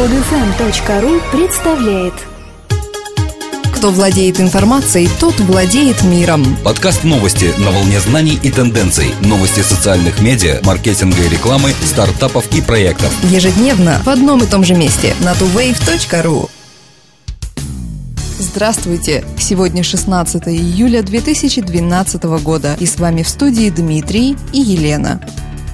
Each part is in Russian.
Подфм.ру представляет Кто владеет информацией, тот владеет миром. Подкаст новости на волне знаний и тенденций. Новости социальных медиа, маркетинга и рекламы, стартапов и проектов. Ежедневно в одном и том же месте на tuwave.ru. Здравствуйте! Сегодня 16 июля 2012 года и с вами в студии Дмитрий и Елена.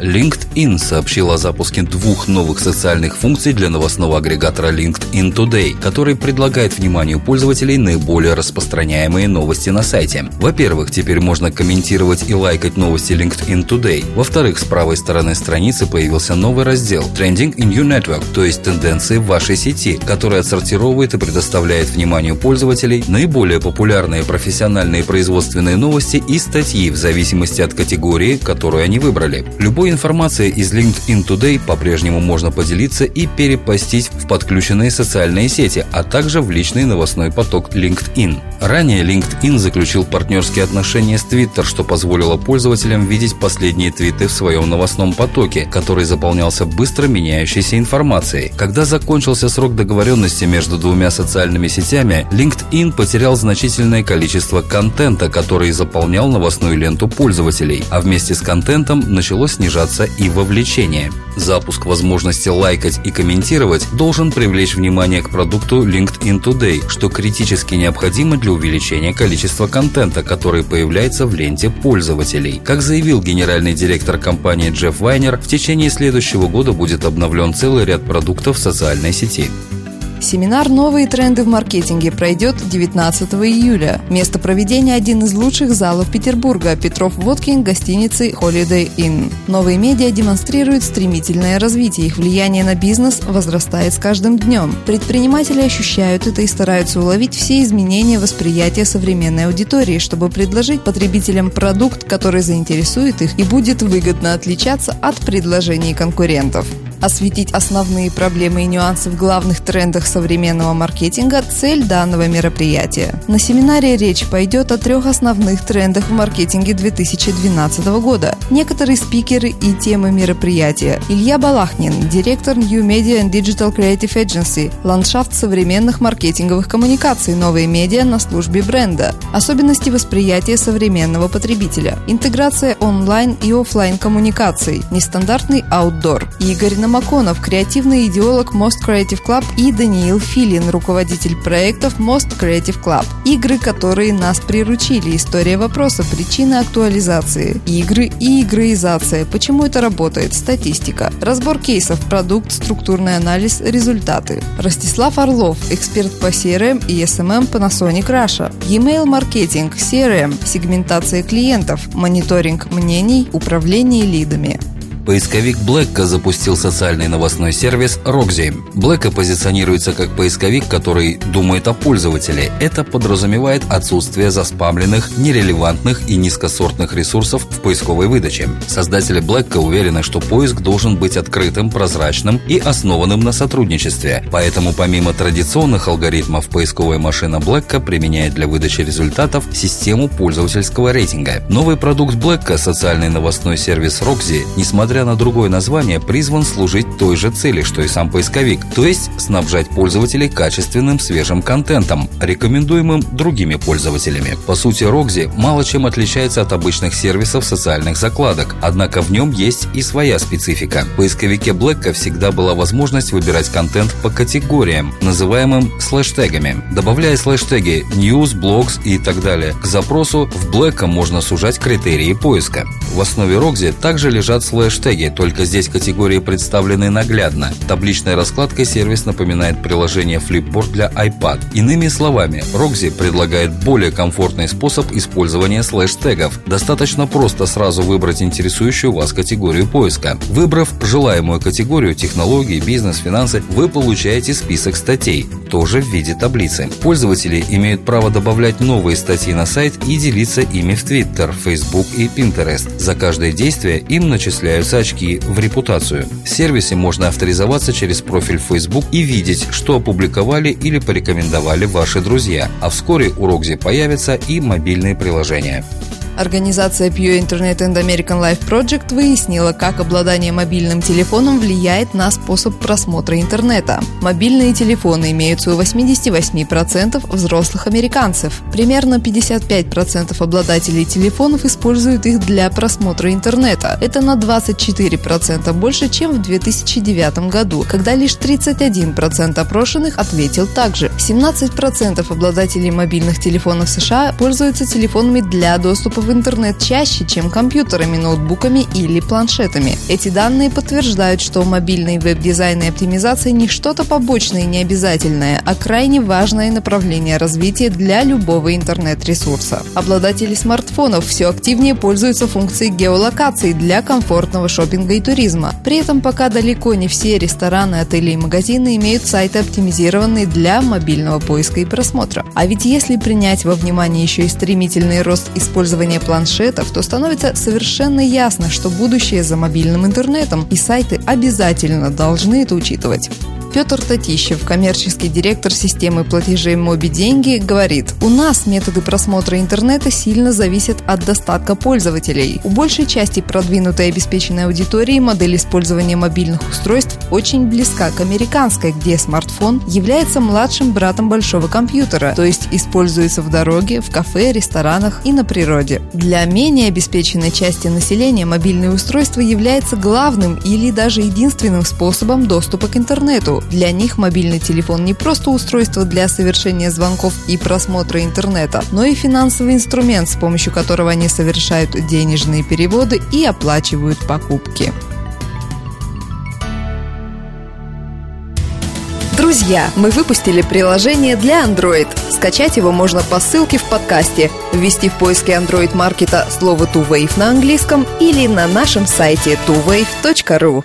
LinkedIn сообщил о запуске двух новых социальных функций для новостного агрегатора LinkedIn Today, который предлагает вниманию пользователей наиболее распространяемые новости на сайте. Во-первых, теперь можно комментировать и лайкать новости LinkedIn Today. Во-вторых, с правой стороны страницы появился новый раздел Trending in Your Network, то есть тенденции в вашей сети, который отсортировывает и предоставляет вниманию пользователей наиболее популярные профессиональные производственные новости и статьи в зависимости от категории, которую они выбрали. Любой Любой информацией из LinkedIn Today по-прежнему можно поделиться и перепостить в подключенные социальные сети, а также в личный новостной поток LinkedIn. Ранее LinkedIn заключил партнерские отношения с Twitter, что позволило пользователям видеть последние твиты в своем новостном потоке, который заполнялся быстро меняющейся информацией. Когда закончился срок договоренности между двумя социальными сетями, LinkedIn потерял значительное количество контента, который заполнял новостную ленту пользователей, а вместе с контентом началось снижаться снижаться и вовлечение. Запуск возможности лайкать и комментировать должен привлечь внимание к продукту LinkedIn Today, что критически необходимо для увеличения количества контента, который появляется в ленте пользователей. Как заявил генеральный директор компании Джефф Вайнер, в течение следующего года будет обновлен целый ряд продуктов социальной сети. Семинар «Новые тренды в маркетинге» пройдет 19 июля. Место проведения – один из лучших залов Петербурга – Петров Водкин гостиницы Holiday Inn. Новые медиа демонстрируют стремительное развитие. Их влияние на бизнес возрастает с каждым днем. Предприниматели ощущают это и стараются уловить все изменения восприятия современной аудитории, чтобы предложить потребителям продукт, который заинтересует их и будет выгодно отличаться от предложений конкурентов осветить основные проблемы и нюансы в главных трендах современного маркетинга – цель данного мероприятия. На семинаре речь пойдет о трех основных трендах в маркетинге 2012 года. Некоторые спикеры и темы мероприятия. Илья Балахнин, директор New Media and Digital Creative Agency, ландшафт современных маркетинговых коммуникаций, новые медиа на службе бренда, особенности восприятия современного потребителя, интеграция онлайн и офлайн коммуникаций, нестандартный аутдор. Игорь Намагов Маконов, креативный идеолог Most Creative Club и Даниил Филин, руководитель проектов Most Creative Club. Игры, которые нас приручили. История вопроса, причины актуализации. Игры и игроизация. Почему это работает? Статистика. Разбор кейсов, продукт, структурный анализ, результаты. Ростислав Орлов, эксперт по CRM и SMM Panasonic Russia. E-mail маркетинг, CRM, сегментация клиентов, мониторинг мнений, управление лидами. Поисковик Блэкка запустил социальный новостной сервис Roxy. Блэкка позиционируется как поисковик, который думает о пользователе. Это подразумевает отсутствие заспамленных, нерелевантных и низкосортных ресурсов в поисковой выдаче. Создатели Блэкка уверены, что поиск должен быть открытым, прозрачным и основанным на сотрудничестве. Поэтому помимо традиционных алгоритмов, поисковая машина Блэкка применяет для выдачи результатов систему пользовательского рейтинга. Новый продукт Блэкка, социальный новостной сервис Roxy, несмотря несмотря на другое название, призван служить той же цели, что и сам поисковик, то есть снабжать пользователей качественным свежим контентом, рекомендуемым другими пользователями. По сути, Рокзи мало чем отличается от обычных сервисов социальных закладок, однако в нем есть и своя специфика. В поисковике Блэкка всегда была возможность выбирать контент по категориям, называемым слэштегами. Добавляя слэштеги news, blogs и так далее к запросу, в Блэкка можно сужать критерии поиска. В основе Рокзи также лежат слэш хэштеги, только здесь категории представлены наглядно. Табличной раскладкой сервис напоминает приложение Flipboard для iPad. Иными словами, Roxy предлагает более комфортный способ использования слэш-тегов. Достаточно просто сразу выбрать интересующую вас категорию поиска. Выбрав желаемую категорию технологии, бизнес, финансы, вы получаете список статей, тоже в виде таблицы. Пользователи имеют право добавлять новые статьи на сайт и делиться ими в Twitter, Facebook и Pinterest. За каждое действие им начисляются появятся очки в репутацию. В сервисе можно авторизоваться через профиль Facebook и видеть, что опубликовали или порекомендовали ваши друзья. А вскоре у Рокзи появятся и мобильные приложения. Организация Pew Internet and American Life Project выяснила, как обладание мобильным телефоном влияет на способ просмотра интернета. Мобильные телефоны имеются у 88% взрослых американцев. Примерно 55% обладателей телефонов используют их для просмотра интернета. Это на 24% больше, чем в 2009 году, когда лишь 31% опрошенных ответил так же. 17% обладателей мобильных телефонов США пользуются телефонами для доступа в интернет чаще, чем компьютерами, ноутбуками или планшетами. Эти данные подтверждают, что мобильный веб-дизайн и оптимизация не что-то побочное и необязательное, а крайне важное направление развития для любого интернет-ресурса. Обладатели смартфонов все активнее пользуются функцией геолокации для комфортного шопинга и туризма. При этом пока далеко не все рестораны, отели и магазины имеют сайты, оптимизированные для мобильного поиска и просмотра. А ведь если принять во внимание еще и стремительный рост использования планшетов, то становится совершенно ясно, что будущее за мобильным интернетом, и сайты обязательно должны это учитывать. Петр Татищев, коммерческий директор системы платежей «Моби Деньги», говорит, у нас методы просмотра интернета сильно зависят от достатка пользователей. У большей части продвинутой обеспеченной аудитории модель использования мобильных устройств очень близка к американской, где смартфон является младшим братом большого компьютера, то есть используется в дороге, в кафе, ресторанах и на природе. Для менее обеспеченной части населения мобильное устройство является главным или даже единственным способом доступа к интернету. Для них мобильный телефон не просто устройство для совершения звонков и просмотра интернета, но и финансовый инструмент, с помощью которого они совершают денежные переводы и оплачивают покупки. Друзья, мы выпустили приложение для Android. Скачать его можно по ссылке в подкасте, ввести в поиске Android маркета слово TuWave на английском или на нашем сайте tuwave.ru.